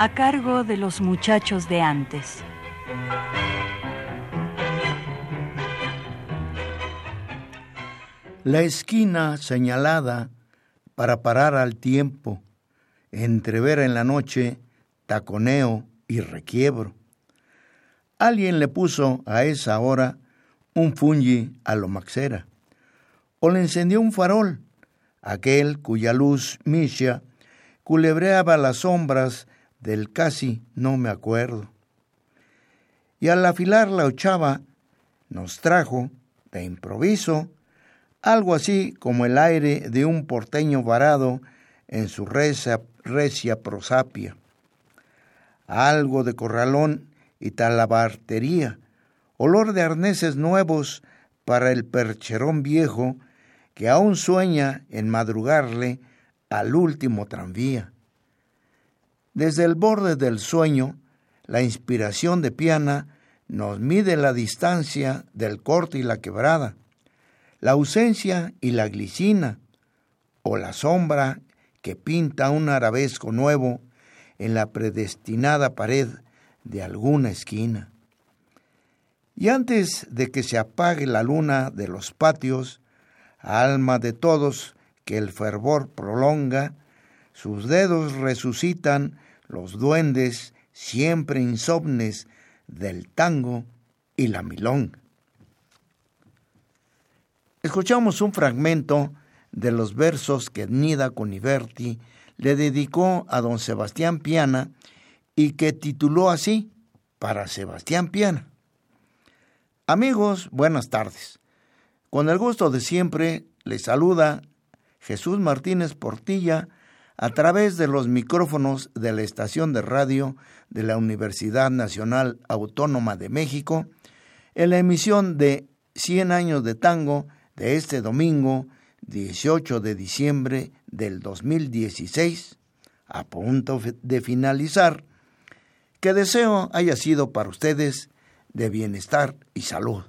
A cargo de los muchachos de antes. La esquina señalada para parar al tiempo, entrever en la noche, taconeo y requiebro. Alguien le puso a esa hora un fungi a lo maxera, o le encendió un farol, aquel cuya luz misha culebreaba las sombras del casi no me acuerdo. Y al afilar la ochava nos trajo, de improviso, algo así como el aire de un porteño varado en su recia, recia prosapia. Algo de corralón y talabartería, olor de arneses nuevos para el percherón viejo que aún sueña en madrugarle al último tranvía. Desde el borde del sueño, la inspiración de Piana nos mide la distancia del corte y la quebrada, la ausencia y la glicina, o la sombra que pinta un arabesco nuevo en la predestinada pared de alguna esquina. Y antes de que se apague la luna de los patios, alma de todos que el fervor prolonga, sus dedos resucitan los duendes siempre insomnes del tango y la milón. Escuchamos un fragmento de los versos que Nida Coniverti le dedicó a don Sebastián Piana y que tituló así, para Sebastián Piana. Amigos, buenas tardes. Con el gusto de siempre, les saluda Jesús Martínez Portilla, a través de los micrófonos de la estación de radio de la Universidad Nacional Autónoma de México en la emisión de 100 años de tango de este domingo 18 de diciembre del 2016, a punto de finalizar, que deseo haya sido para ustedes de bienestar y salud.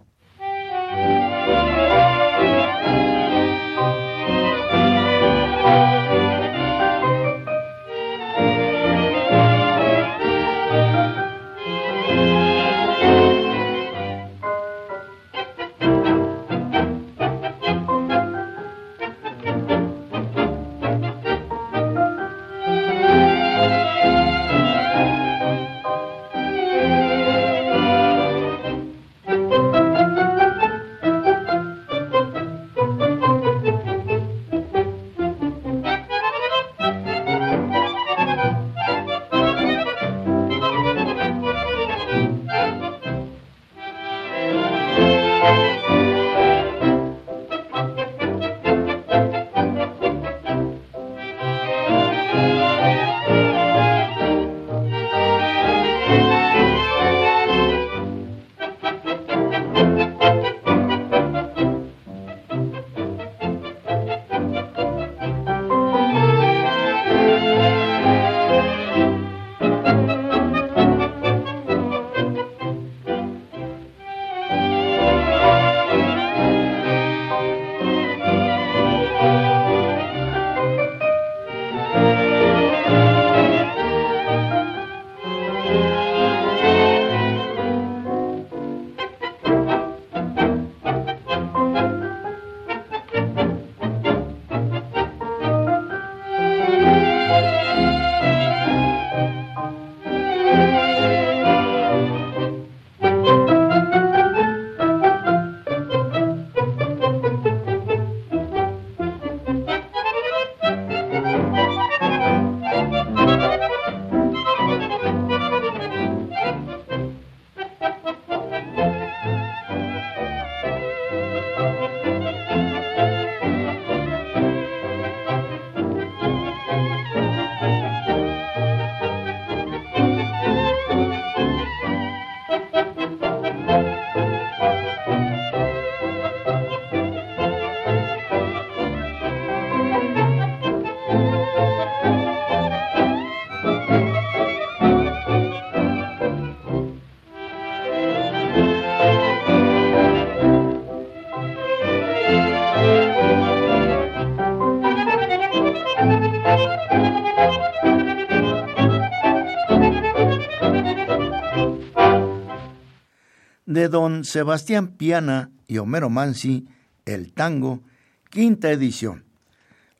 De don Sebastián Piana y Homero Mansi, El Tango, quinta edición.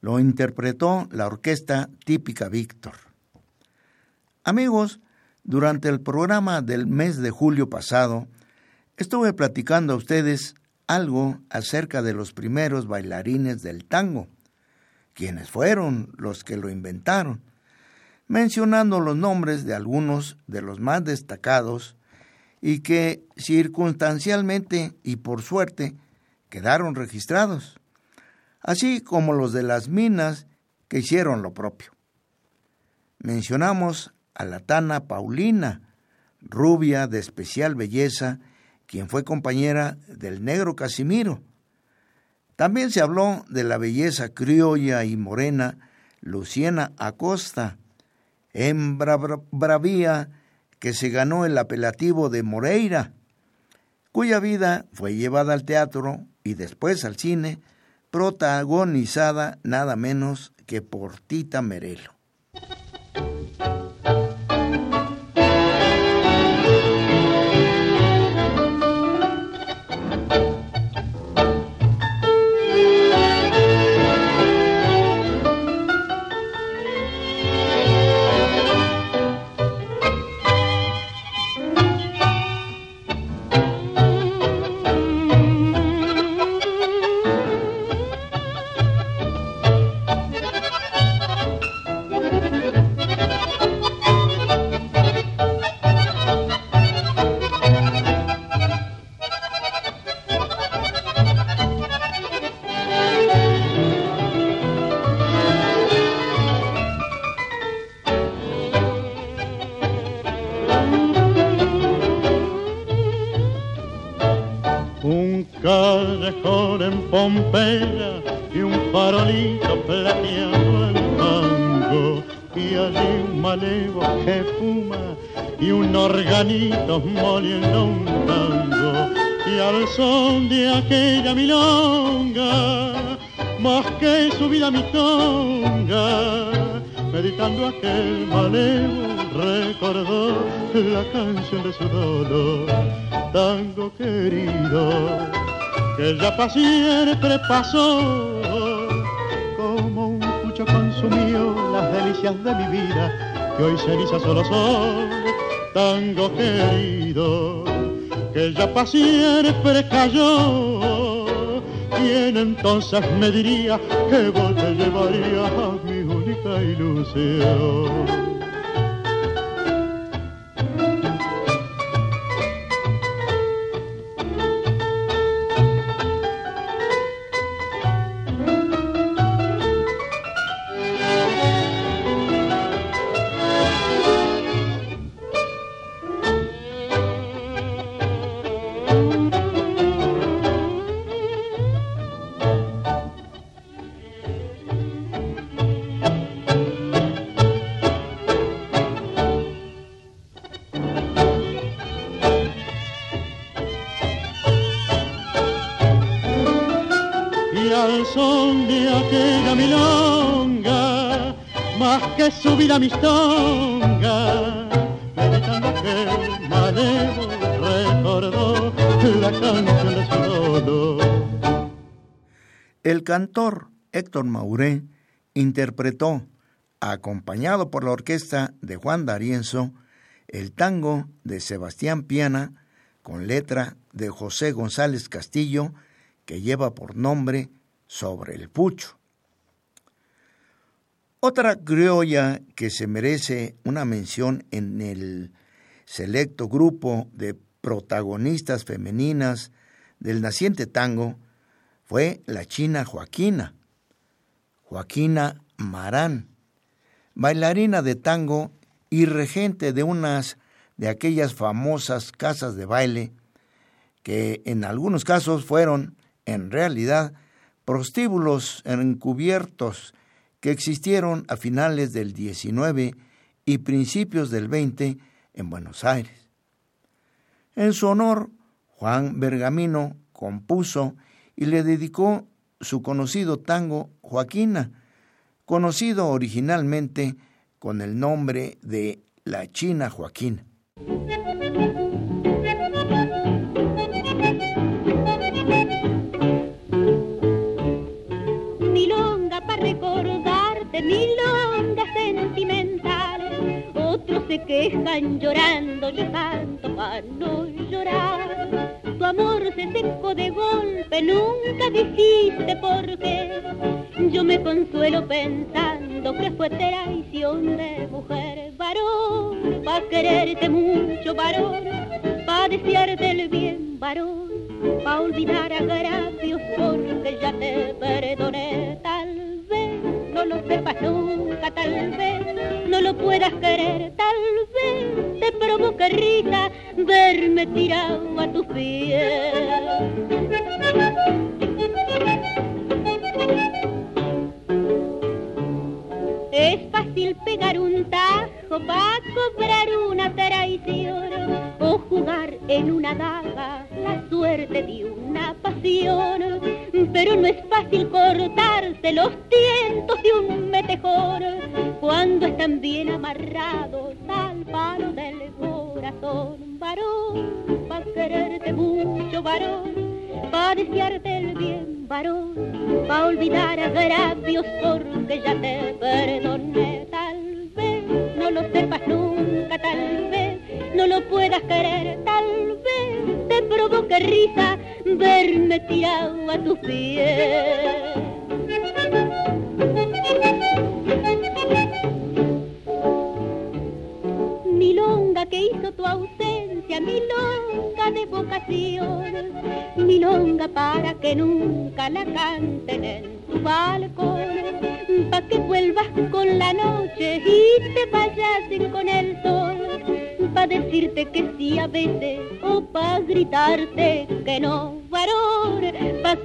Lo interpretó la orquesta típica Víctor. Amigos, durante el programa del mes de julio pasado, estuve platicando a ustedes algo acerca de los primeros bailarines del tango, quienes fueron los que lo inventaron, mencionando los nombres de algunos de los más destacados y que circunstancialmente y por suerte quedaron registrados, así como los de las minas que hicieron lo propio. Mencionamos a la Tana Paulina, rubia de especial belleza, quien fue compañera del negro Casimiro. También se habló de la belleza criolla y morena Luciana Acosta, hembra bravía que se ganó el apelativo de Moreira, cuya vida fue llevada al teatro y después al cine, protagonizada nada menos que por Tita Merelo. Y un farolito plateado al mango y allí un malevo que fuma y un organito moliendo un tango. Y al son de aquella milonga más que su vida mi tonga meditando aquel malevo recordó la canción de su dolor. Tango querido que ya para siempre pasó. Como un pucho consumió las delicias de mi vida, que hoy cenizas solo son. Tango querido, que ya para siempre cayó. ¿Quién entonces me diría que vos te llevarías a mi única ilusión? El cantor Héctor Mauré interpretó, acompañado por la orquesta de Juan D'Arienzo, el tango de Sebastián Piana con letra de José González Castillo que lleva por nombre Sobre el Pucho. Otra criolla que se merece una mención en el selecto grupo de protagonistas femeninas del naciente tango fue la china Joaquina, Joaquina Marán, bailarina de tango y regente de unas de aquellas famosas casas de baile que en algunos casos fueron, en realidad, prostíbulos encubiertos que existieron a finales del 19 y principios del 20 en Buenos Aires. En su honor, Juan Bergamino compuso y le dedicó su conocido tango Joaquina, conocido originalmente con el nombre de La China Joaquina. Otros se quejan llorando, yo canto para no llorar. Tu amor se secó de golpe, nunca dijiste por qué. Yo me consuelo pensando que fue traición de mujer, varón, pa' quererte mucho, varón, pa' desearte el bien, varón, pa' olvidar agravios porque ya te perdoné, tal vez no lo sepas nunca, tal vez no lo puedas querer, verme tirado a tus pies. Olvidar agravios porque ya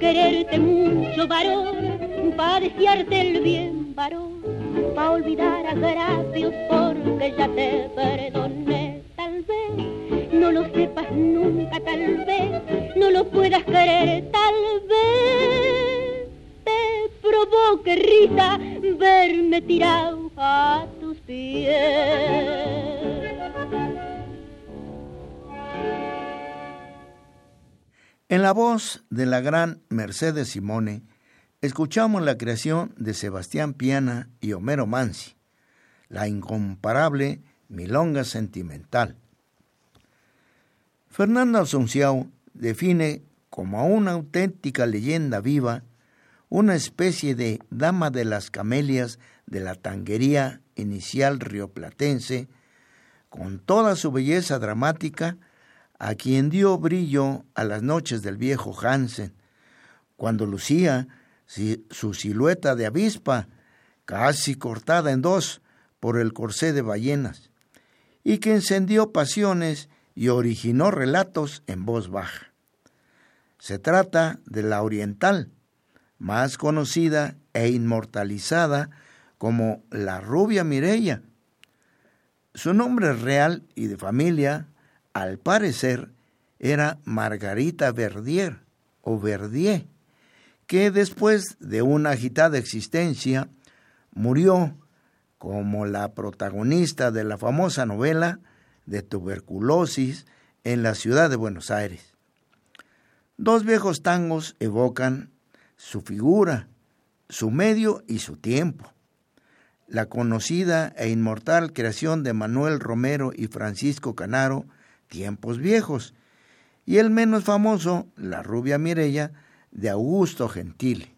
quererte mucho, varón, En la voz de la gran Mercedes Simone, escuchamos la creación de Sebastián Piana y Homero Mansi, la incomparable Milonga Sentimental. Fernando Asunciao define como una auténtica leyenda viva una especie de dama de las camelias de la tanguería inicial rioplatense, con toda su belleza dramática, a quien dio brillo a las noches del viejo Hansen, cuando lucía su silueta de avispa, casi cortada en dos por el corsé de ballenas, y que encendió pasiones y originó relatos en voz baja. Se trata de la oriental, más conocida e inmortalizada como la rubia Mireya. Su nombre real y de familia, al parecer, era Margarita Verdier o Verdier que después de una agitada existencia murió como la protagonista de la famosa novela de tuberculosis en la ciudad de Buenos Aires. Dos viejos tangos evocan su figura, su medio y su tiempo. La conocida e inmortal creación de Manuel Romero y Francisco Canaro, Tiempos Viejos, y el menos famoso, La rubia Mirella, de Augusto Gentile.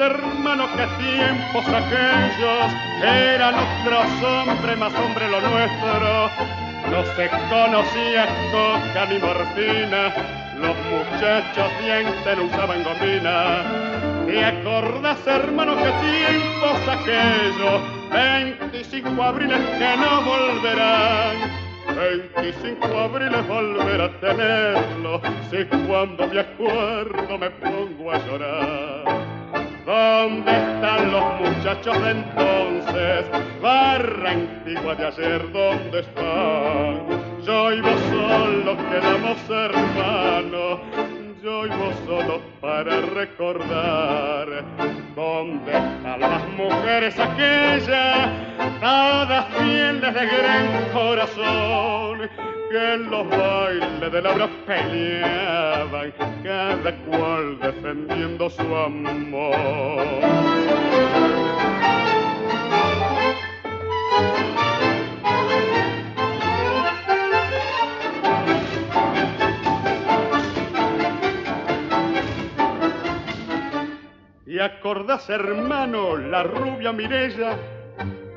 Hermano, que tiempos aquellos eran otros hombres, más hombre lo nuestro. No se conocía coca ni morfina, los muchachos dientes no usaban gomina. Y acordás, hermano, que tiempos aquellos, 25 abriles que no volverán. 25 abriles volver a tenerlo, si cuando me acuerdo me pongo a llorar. ¿Dónde están los muchachos de entonces? Barra antigua de ayer, ¿dónde están? Yo y vos solo quedamos hermanos, yo y vos solo para recordar. ¿Dónde están las mujeres aquellas, todas fieles de gran corazón? Que en los bailes de la peleaban, cada cual defendiendo su amor. Y acordás, hermano, la rubia Mirella,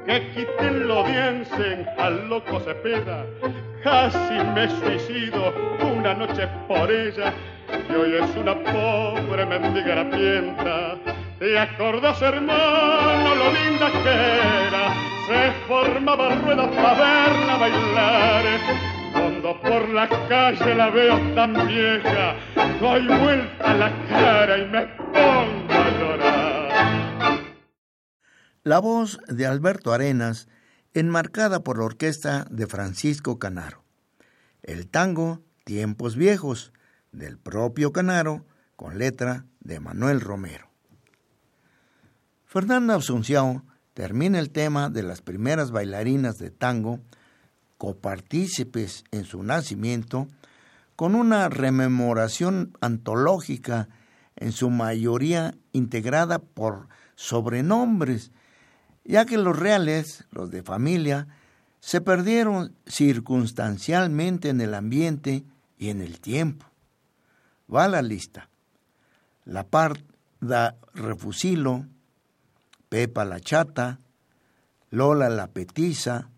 que quiten lo diensen al loco Cepeda, casi me suicido una noche por ella y hoy es una pobre mendiga harapienta. ¿Te acordás, hermano, lo linda que era? Se formaba ruedas para verla bailar. Cuando por la calle la veo tan vieja, doy vuelta la cara y me pongo. La voz de Alberto Arenas enmarcada por la orquesta de Francisco Canaro. El tango Tiempos Viejos, del propio Canaro, con letra de Manuel Romero. Fernanda Asunción termina el tema de las primeras bailarinas de tango, copartícipes en su nacimiento, con una rememoración antológica, en su mayoría integrada por sobrenombres ya que los reales, los de familia, se perdieron circunstancialmente en el ambiente y en el tiempo. Va la lista. La Parda Refusilo, Pepa la Chata, Lola la Petiza,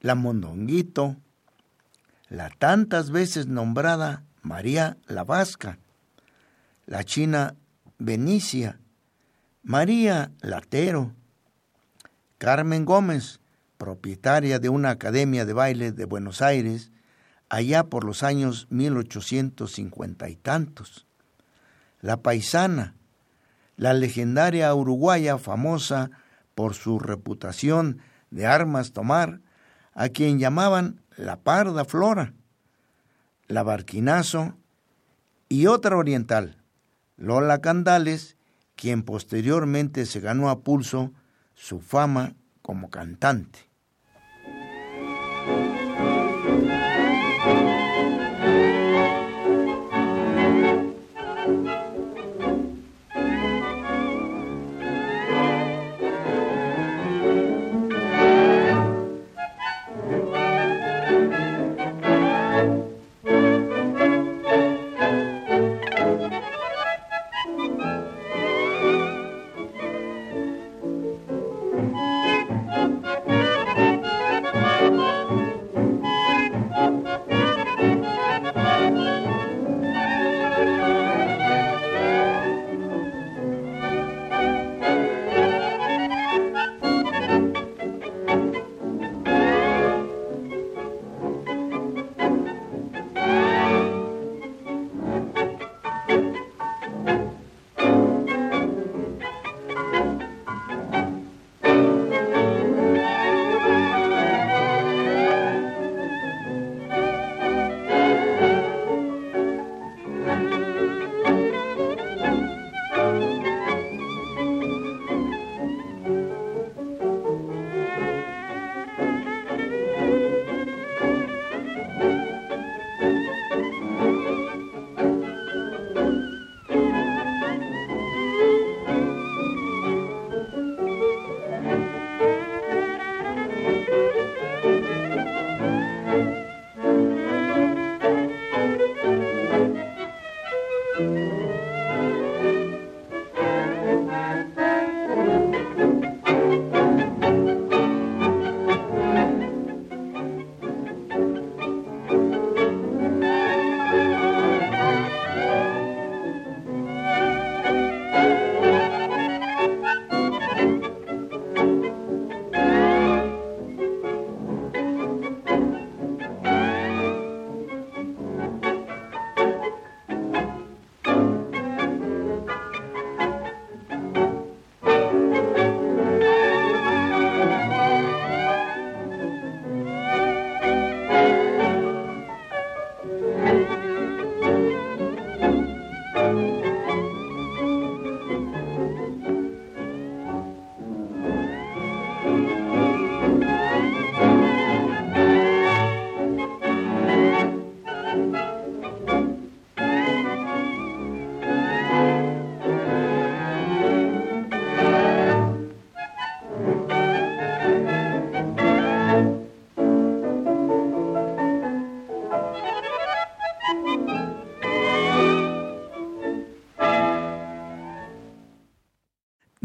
la Mondonguito, la tantas veces nombrada María la Vasca, la China Benicia, María Latero, Carmen Gómez, propietaria de una academia de baile de Buenos Aires, allá por los años 1850 y tantos. La paisana, la legendaria uruguaya famosa por su reputación de armas tomar, a quien llamaban la parda flora, la barquinazo y otra oriental, Lola Candales, quien posteriormente se ganó a pulso su fama como cantante.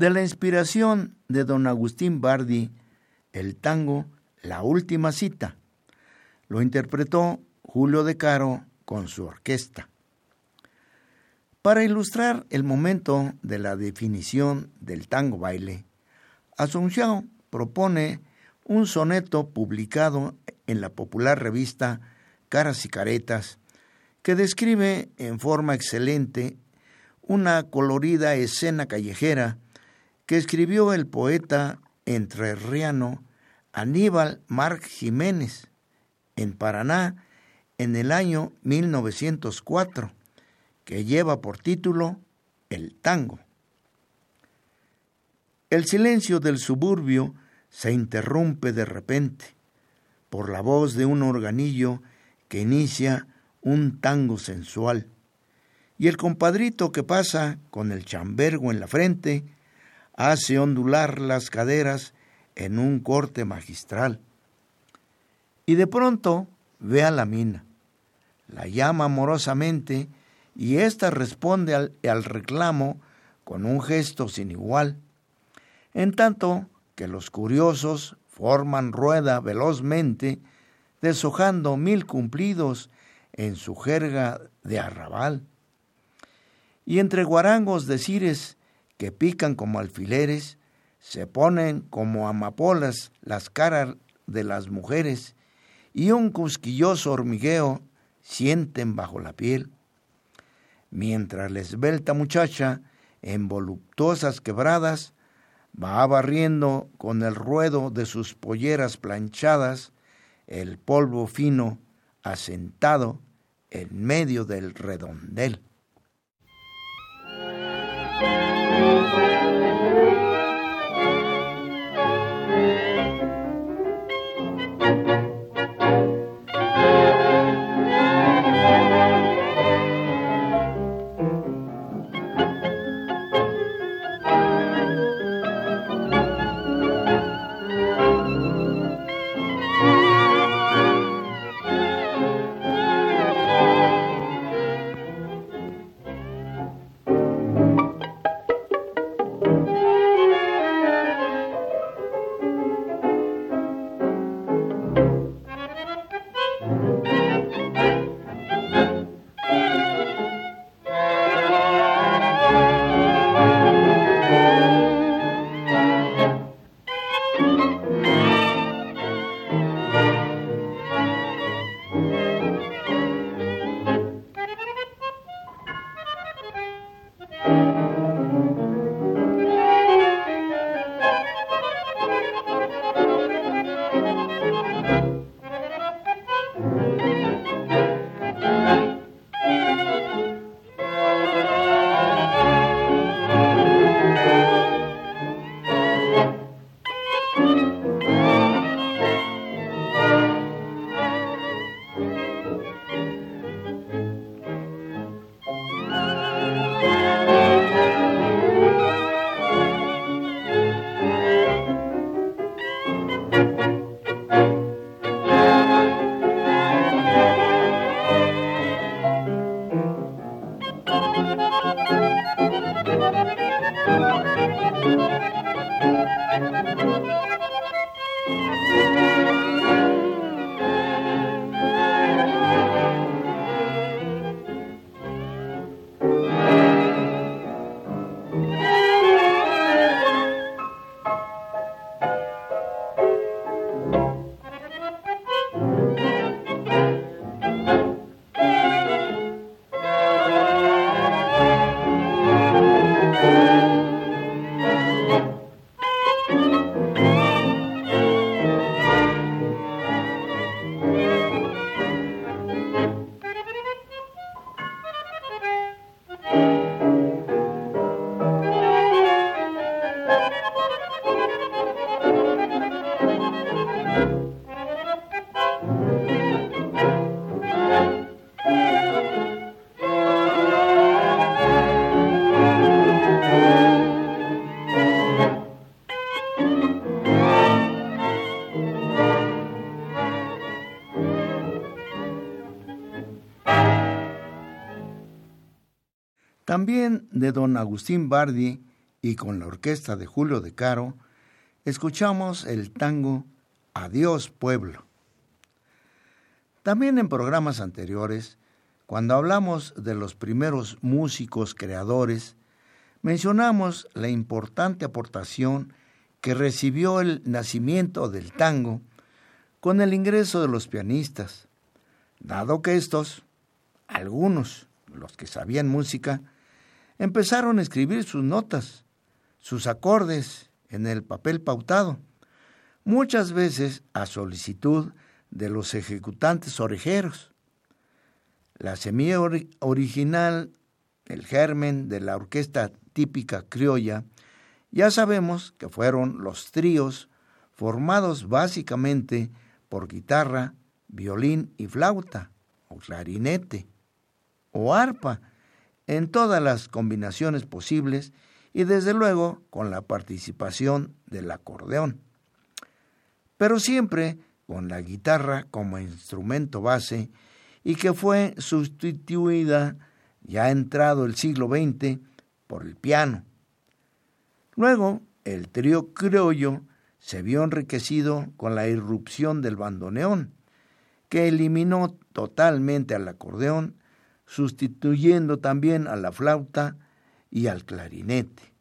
De la inspiración de don Agustín Bardi, el tango La Última Cita lo interpretó Julio De Caro con su orquesta. Para ilustrar el momento de la definición del tango baile, Asunción propone un soneto publicado en la popular revista Caras y Caretas, que describe en forma excelente una colorida escena callejera que escribió el poeta entrerriano Aníbal Marc Jiménez en Paraná en el año 1904, que lleva por título El tango. El silencio del suburbio se interrumpe de repente por la voz de un organillo que inicia un tango sensual, y el compadrito que pasa con el chambergo en la frente hace ondular las caderas en un corte magistral. Y de pronto ve a la mina, la llama amorosamente y ésta responde al, al reclamo con un gesto sin igual, en tanto que los curiosos forman rueda velozmente, deshojando mil cumplidos en su jerga de arrabal. Y entre guarangos de cires que pican como alfileres, se ponen como amapolas las caras de las mujeres y un cusquilloso hormigueo sienten bajo la piel. Mientras la esbelta muchacha, en voluptuosas quebradas, va barriendo con el ruedo de sus polleras planchadas el polvo fino asentado en medio del redondel. thank you Don Agustín Bardi y con la orquesta de Julio de Caro, escuchamos el tango Adiós Pueblo. También en programas anteriores, cuando hablamos de los primeros músicos creadores, mencionamos la importante aportación que recibió el nacimiento del tango con el ingreso de los pianistas, dado que estos, algunos, los que sabían música, empezaron a escribir sus notas, sus acordes en el papel pautado, muchas veces a solicitud de los ejecutantes orejeros. La semilla original, el germen de la orquesta típica criolla, ya sabemos que fueron los tríos formados básicamente por guitarra, violín y flauta, o clarinete, o arpa, en todas las combinaciones posibles y desde luego con la participación del acordeón. Pero siempre con la guitarra como instrumento base y que fue sustituida ya entrado el siglo XX por el piano. Luego, el trío criollo se vio enriquecido con la irrupción del bandoneón, que eliminó totalmente al acordeón, sustituyendo también a la flauta y al clarinete.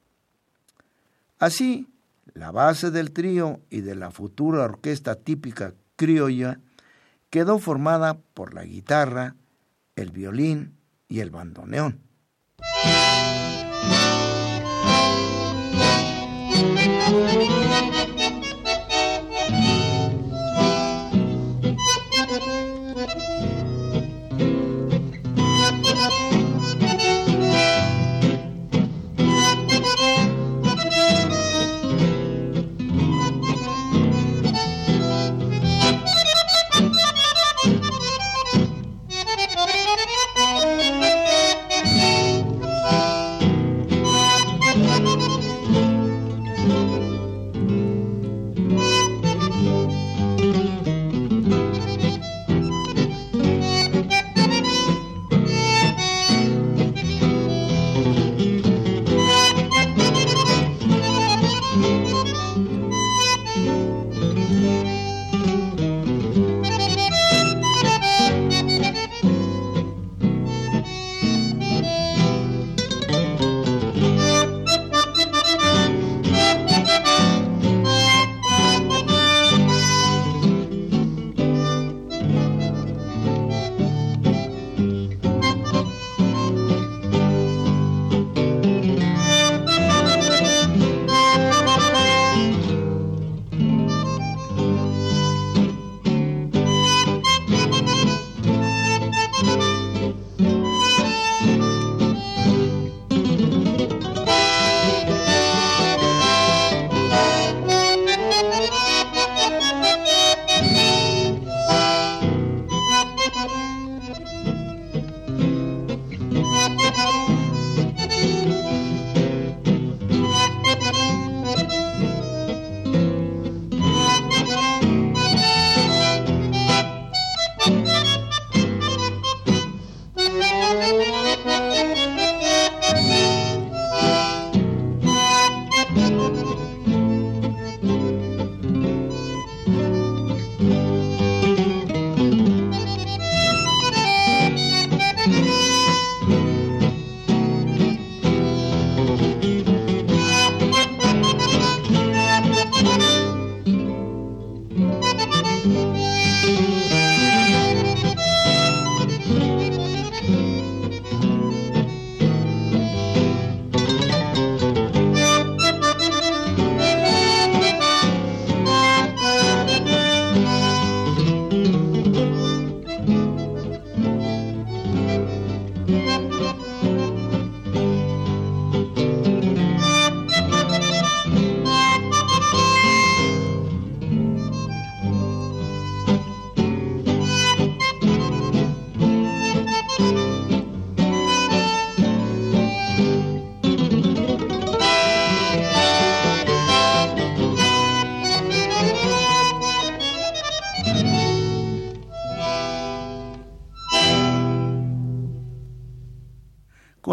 Así, la base del trío y de la futura orquesta típica criolla quedó formada por la guitarra, el violín y el bandoneón.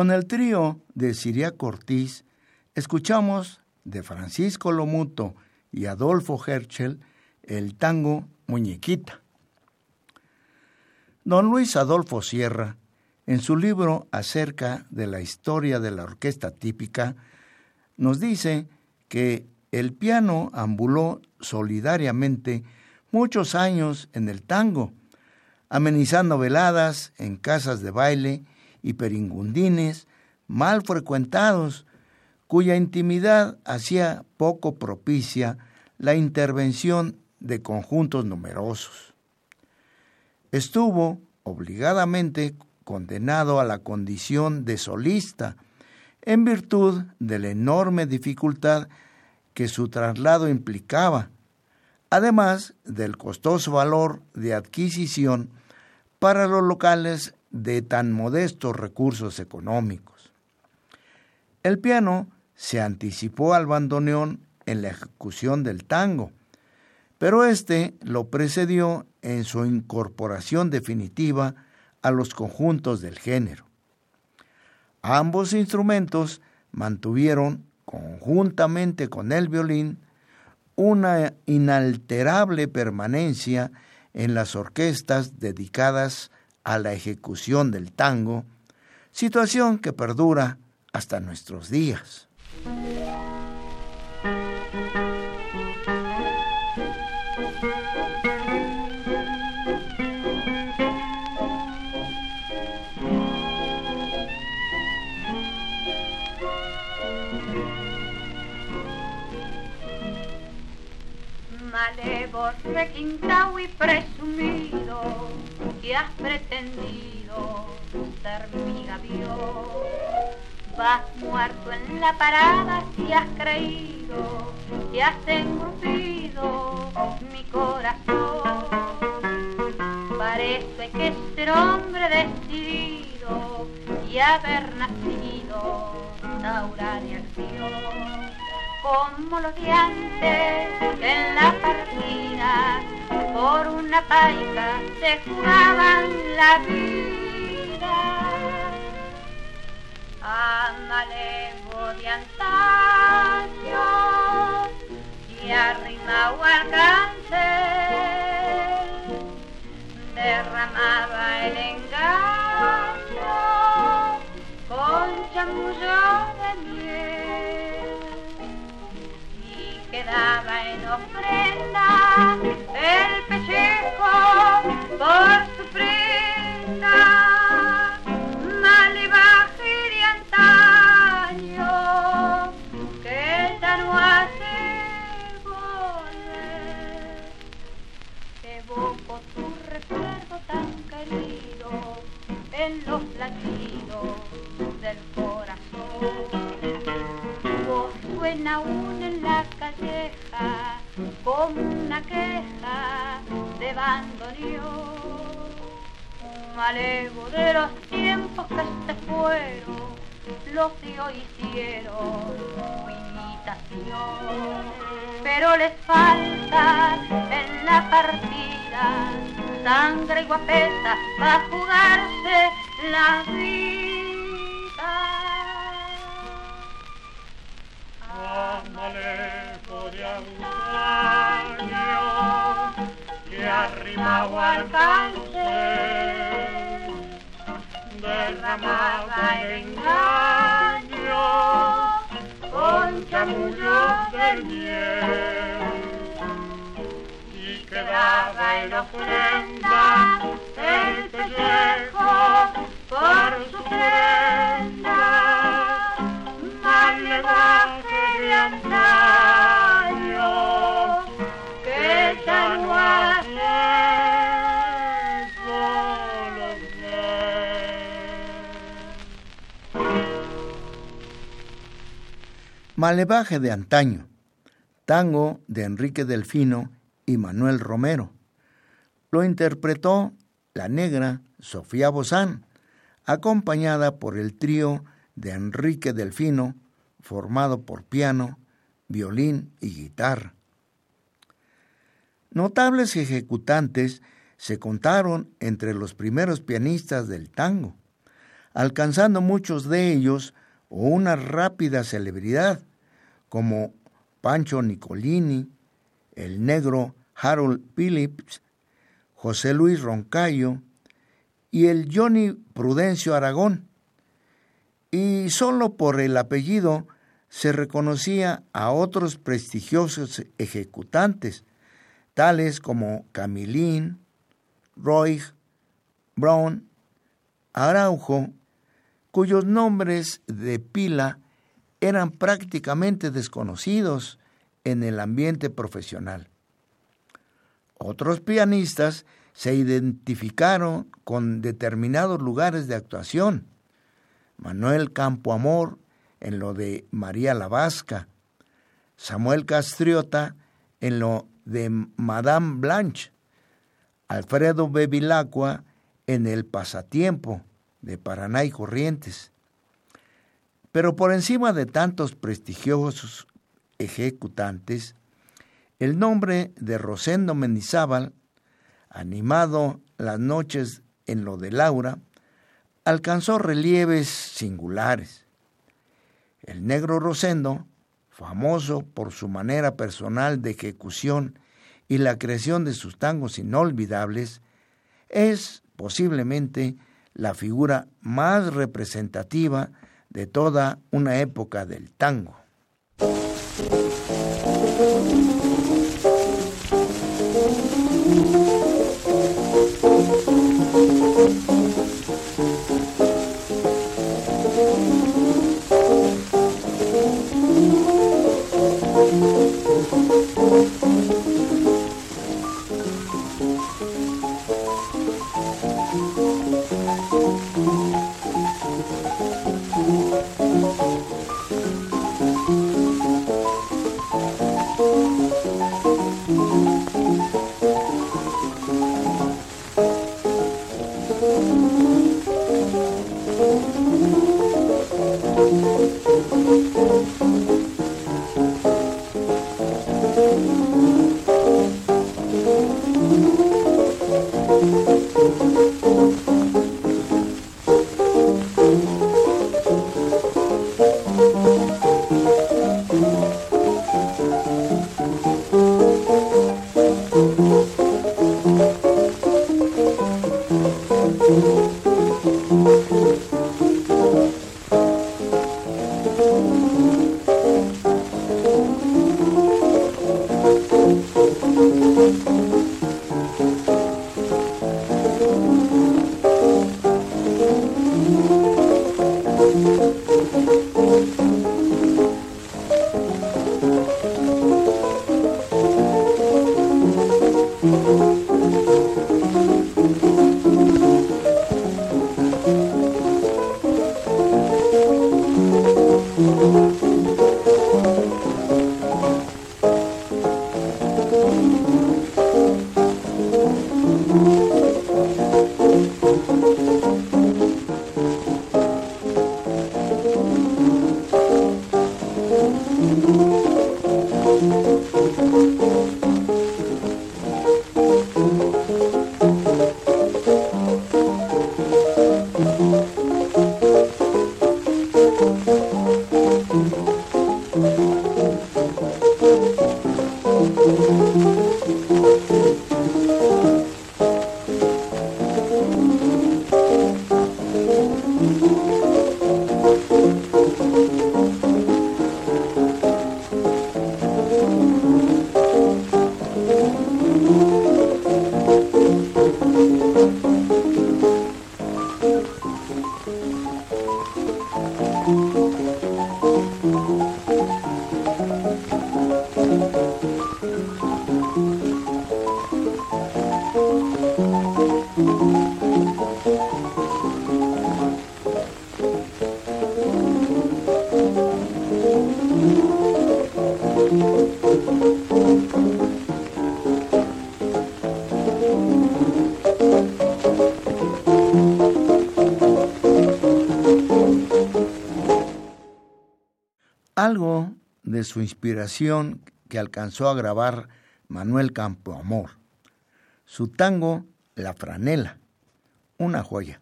Con el trío de Siria Cortiz Escuchamos de Francisco Lomuto y Adolfo Herschel el tango Muñequita. Don Luis Adolfo Sierra, en su libro acerca de la historia de la orquesta típica, nos dice que el piano ambuló solidariamente muchos años en el tango, amenizando veladas en casas de baile y peringundines mal frecuentados, cuya intimidad hacía poco propicia la intervención de conjuntos numerosos. Estuvo obligadamente condenado a la condición de solista en virtud de la enorme dificultad que su traslado implicaba, además del costoso valor de adquisición para los locales de tan modestos recursos económicos. El piano se anticipó al bandoneón en la ejecución del tango, pero éste lo precedió en su incorporación definitiva a los conjuntos del género. Ambos instrumentos mantuvieron, conjuntamente con el violín, una inalterable permanencia en las orquestas dedicadas a la ejecución del tango, situación que perdura hasta nuestros días. Malevo, requintado y presumido, que has pretendido ser mi gavión. Vas muerto en la parada si has creído que has engrupido mi corazón. Parece que ser hombre decidido y haber nacido Taura de acción como los de antes en la partida por una paica se jugaban la vida. Amalevo de antaño y arrimado al cáncer derramaba el engaño con chamullo de miel quedaba en ofrenda el pellejo por su prenda, malevaje de antaño que ya no hace volver. Evoco tu recuerdo tan querido en los latidos del corazón. Suena aún en la calleja como una queja de bandoneón. Malevo de los tiempos que se fueron, los de hoy hicieron imitación. Pero les falta en la partida sangre y guapeta para jugarse la vida. Cáncer derramaba el engaño con chamullos de miel. Y quedaba en ofrenda el pellejo por su prenda malevaje de antaño Malevaje de antaño, tango de Enrique Delfino y Manuel Romero. Lo interpretó la negra Sofía Bozán, acompañada por el trío de Enrique Delfino, formado por piano, violín y guitarra. Notables ejecutantes se contaron entre los primeros pianistas del tango, alcanzando muchos de ellos una rápida celebridad, como Pancho Nicolini, el negro Harold Phillips, José Luis Roncayo y el Johnny Prudencio Aragón. Y solo por el apellido se reconocía a otros prestigiosos ejecutantes, tales como Camilín, Roy, Brown, Araujo, cuyos nombres de pila eran prácticamente desconocidos en el ambiente profesional. Otros pianistas se identificaron con determinados lugares de actuación. Manuel Campoamor en lo de María la Vasca, Samuel Castriota en lo de Madame Blanche, Alfredo Bevilacqua en El Pasatiempo de Paraná y Corrientes. Pero por encima de tantos prestigiosos ejecutantes, el nombre de Rosendo Mendizábal, animado las noches en lo de Laura, alcanzó relieves singulares. El negro Rosendo, famoso por su manera personal de ejecución y la creación de sus tangos inolvidables, es posiblemente la figura más representativa de toda una época del tango. Algo de su inspiración que alcanzó a grabar Manuel Campoamor. Su tango La franela, una joya.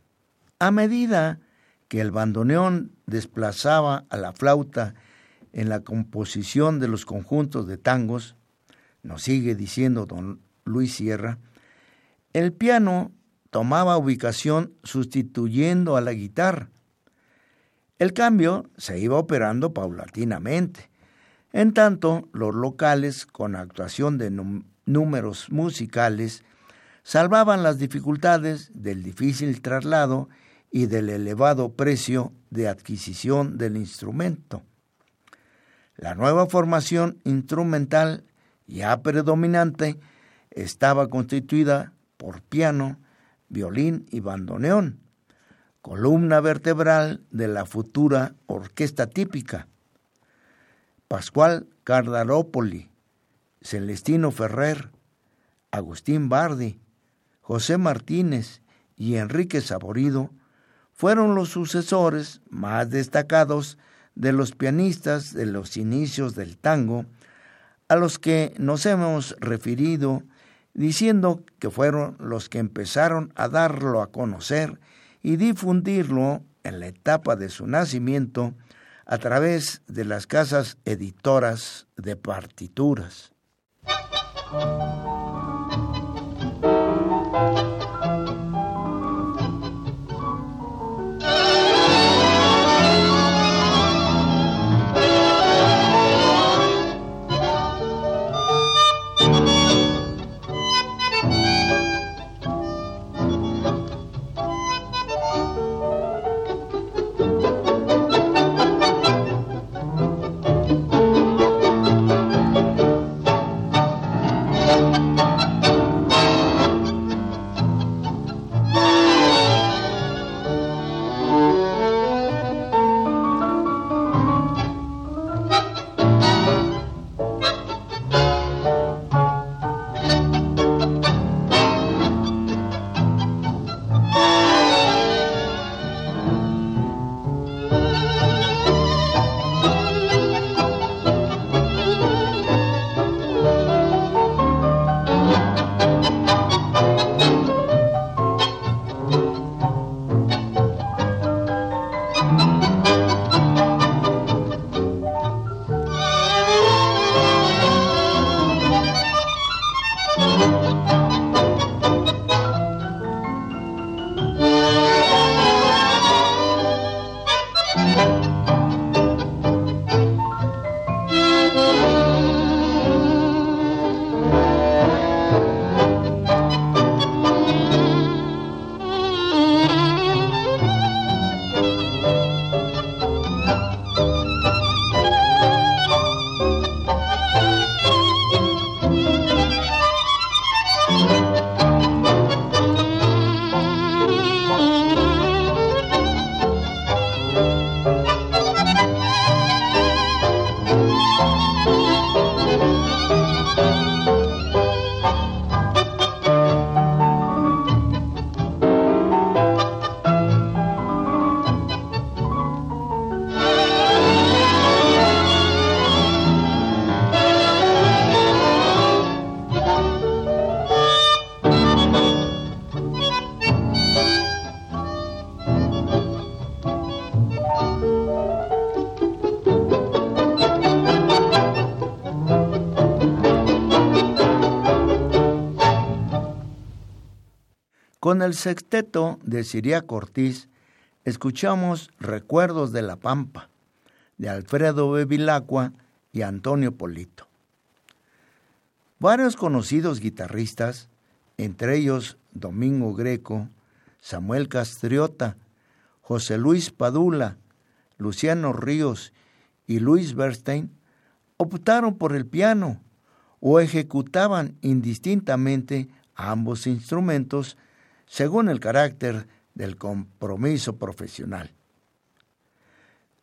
A medida que el bandoneón desplazaba a la flauta en la composición de los conjuntos de tangos, nos sigue diciendo don Luis Sierra, el piano tomaba ubicación sustituyendo a la guitarra. El cambio se iba operando paulatinamente. En tanto, los locales, con actuación de números musicales, salvaban las dificultades del difícil traslado y del elevado precio de adquisición del instrumento. La nueva formación instrumental ya predominante estaba constituida por piano, violín y bandoneón, columna vertebral de la futura orquesta típica. Pascual Cardarópoli, Celestino Ferrer, Agustín Bardi, José Martínez y Enrique Saborido fueron los sucesores más destacados de los pianistas de los inicios del tango, a los que nos hemos referido diciendo que fueron los que empezaron a darlo a conocer y difundirlo en la etapa de su nacimiento a través de las casas editoras de partituras. Con el sexteto de Siria Cortiz escuchamos Recuerdos de la Pampa, de Alfredo Bevilacqua y Antonio Polito. Varios conocidos guitarristas, entre ellos Domingo Greco, Samuel Castriota, José Luis Padula, Luciano Ríos y Luis Bernstein, optaron por el piano o ejecutaban indistintamente ambos instrumentos según el carácter del compromiso profesional.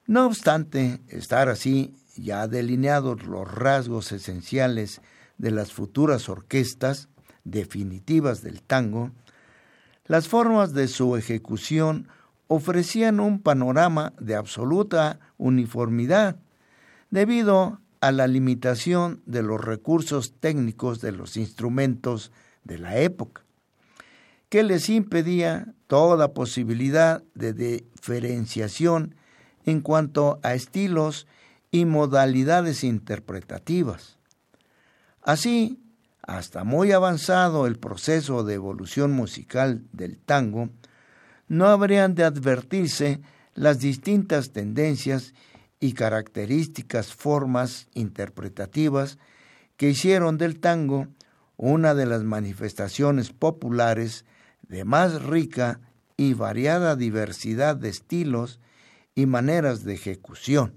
No obstante estar así ya delineados los rasgos esenciales de las futuras orquestas definitivas del tango, las formas de su ejecución ofrecían un panorama de absoluta uniformidad debido a la limitación de los recursos técnicos de los instrumentos de la época que les impedía toda posibilidad de diferenciación en cuanto a estilos y modalidades interpretativas. Así, hasta muy avanzado el proceso de evolución musical del tango, no habrían de advertirse las distintas tendencias y características formas interpretativas que hicieron del tango una de las manifestaciones populares de más rica y variada diversidad de estilos y maneras de ejecución.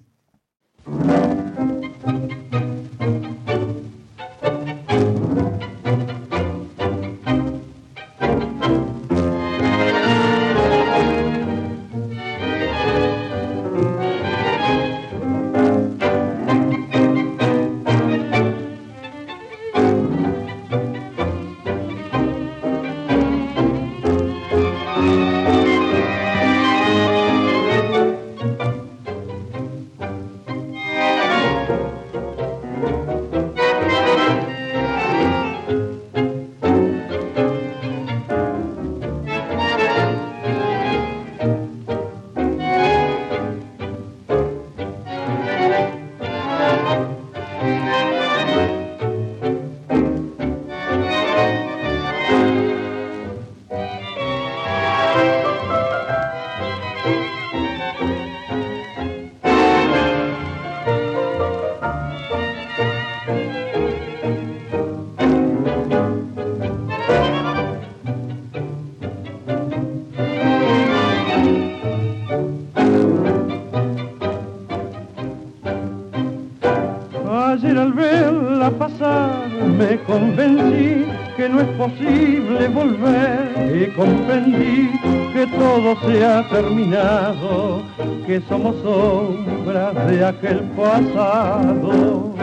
Se ha terminado, que somos sombras de aquel pasado.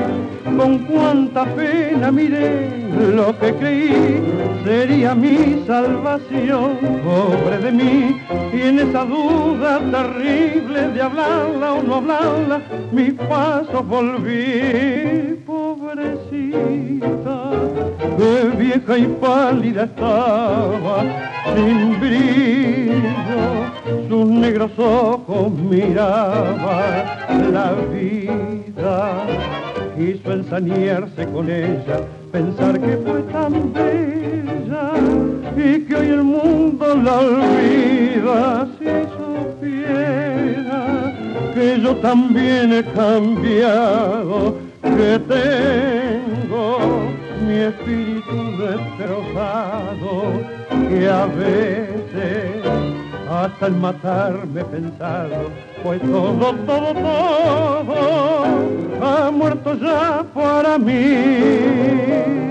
Con cuánta pena miré lo que creí sería mi salvación, pobre de mí, y en esa duda terrible de hablarla o no hablarla, mis pasos volví, pobrecita, que vieja y pálida estaba, sin brillo, sus negros ojos miraban la vida. Quiso ensañarse con ella, pensar que fue tan bella y que hoy el mundo la olvida si supiera que yo también he cambiado, que tengo mi espíritu destrozado que a veces hasta el matarme he pensado, pues todo, todo, todo ha muerto ya para mí.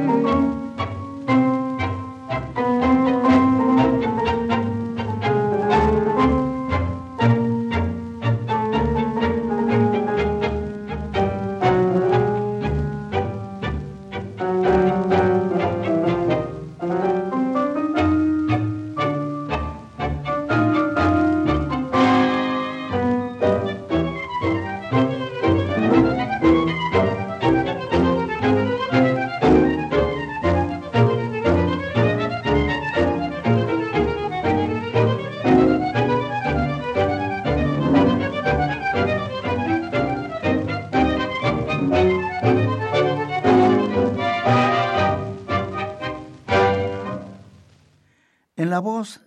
La voz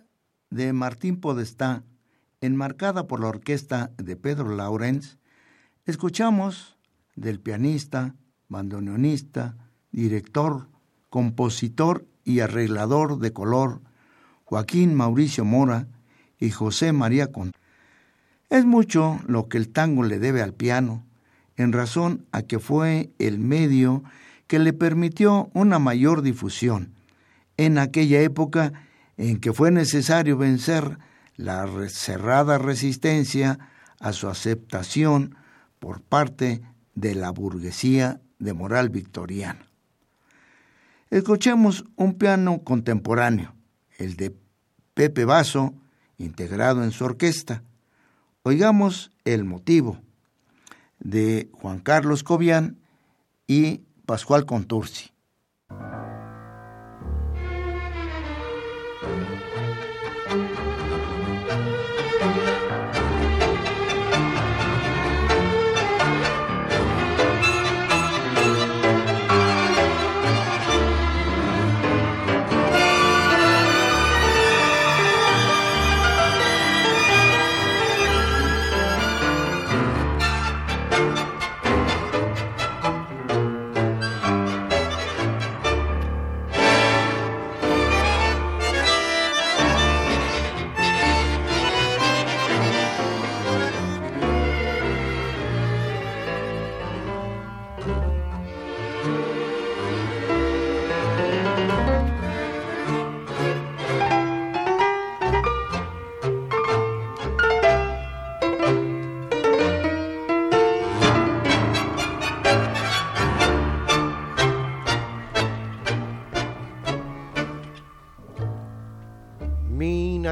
de Martín Podestá, enmarcada por la orquesta de Pedro Laurens, escuchamos del pianista, bandoneonista, director, compositor y arreglador de color Joaquín Mauricio Mora y José María Con. Es mucho lo que el tango le debe al piano, en razón a que fue el medio que le permitió una mayor difusión. En aquella época en que fue necesario vencer la cerrada resistencia a su aceptación por parte de la burguesía de moral victoriana. Escuchemos un piano contemporáneo, el de Pepe Basso, integrado en su orquesta. Oigamos el motivo de Juan Carlos Cobian y Pascual Contursi.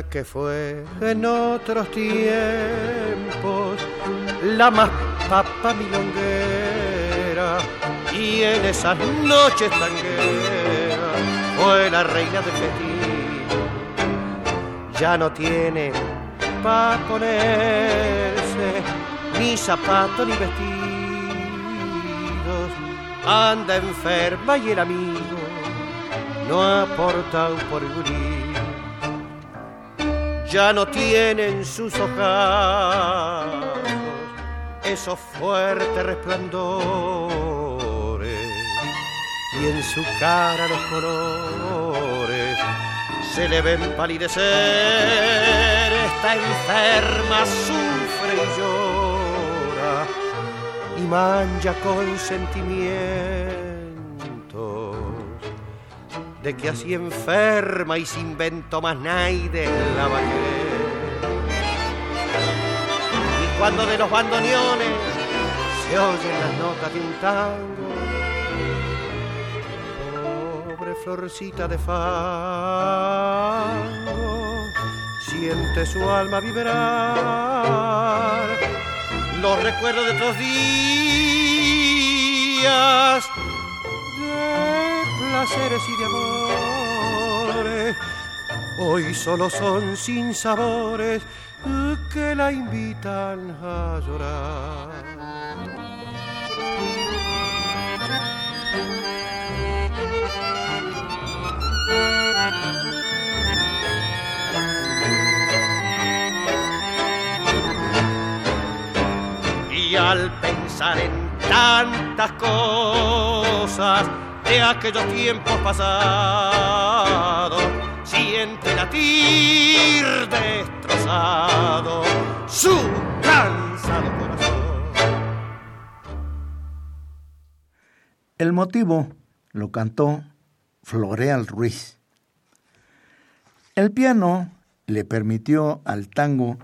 Que fue en otros tiempos la más papa milonguera y en esas noches tangueras fue la reina del festín. Ya no tiene pa' ponerse ni zapatos ni vestidos, anda enferma y el amigo no ha aportado por. Ya no tienen sus ojos esos fuertes resplandores y en su cara los colores se le ven palidecer. Está enferma, sufre y llora y mancha con sentimientos de que así enferma y sin vento más naide la va Y cuando de los bandoneones se oyen las notas de un tango, pobre florcita de fango, siente su alma vibrar. Los recuerdos de otros días placeres y de amores, hoy solo son sin sabores que la invitan a llorar. Y al pensar en tantas cosas, de aquellos tiempos pasados, siente latir destrozado su cansado corazón. El motivo lo cantó Floreal Ruiz. El piano le permitió al tango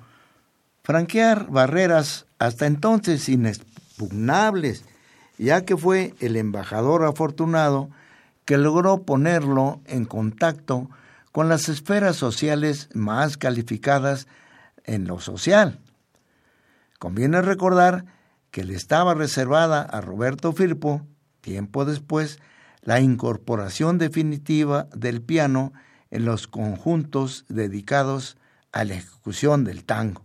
franquear barreras hasta entonces inexpugnables ya que fue el embajador afortunado que logró ponerlo en contacto con las esferas sociales más calificadas en lo social. Conviene recordar que le estaba reservada a Roberto Firpo, tiempo después, la incorporación definitiva del piano en los conjuntos dedicados a la ejecución del tango.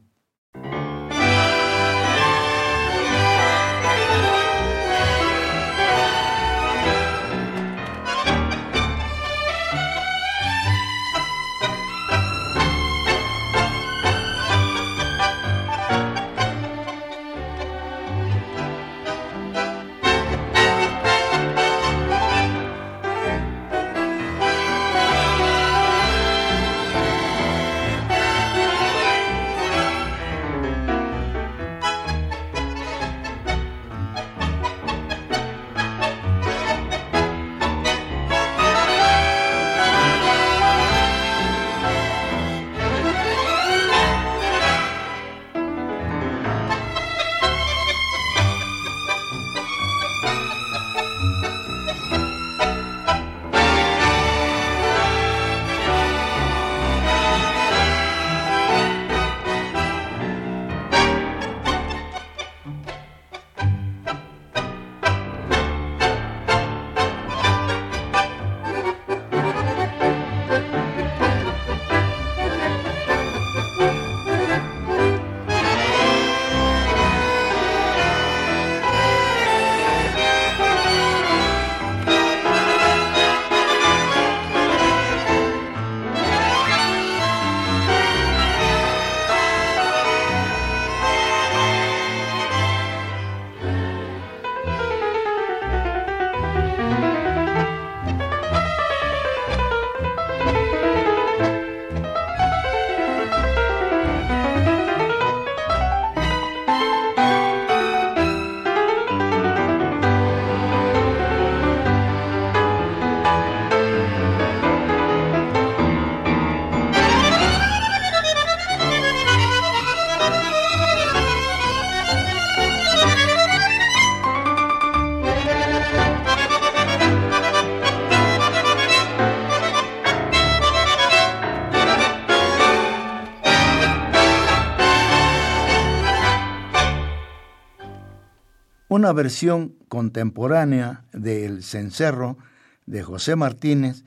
Una versión contemporánea del Cencerro de José Martínez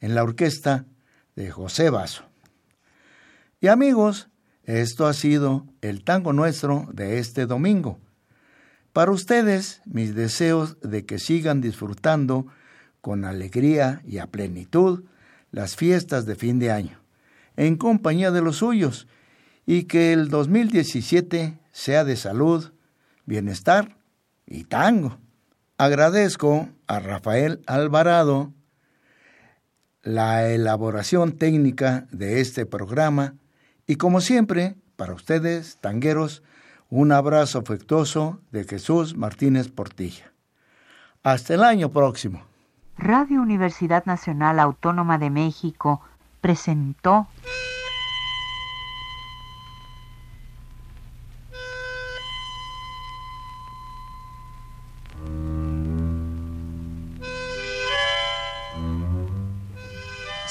en la orquesta de José Basso. Y amigos, esto ha sido el tango nuestro de este domingo. Para ustedes, mis deseos de que sigan disfrutando con alegría y a plenitud las fiestas de fin de año, en compañía de los suyos, y que el 2017 sea de salud, bienestar y tango. Agradezco a Rafael Alvarado la elaboración técnica de este programa y como siempre, para ustedes, tangueros, un abrazo afectuoso de Jesús Martínez Portilla. Hasta el año próximo. Radio Universidad Nacional Autónoma de México presentó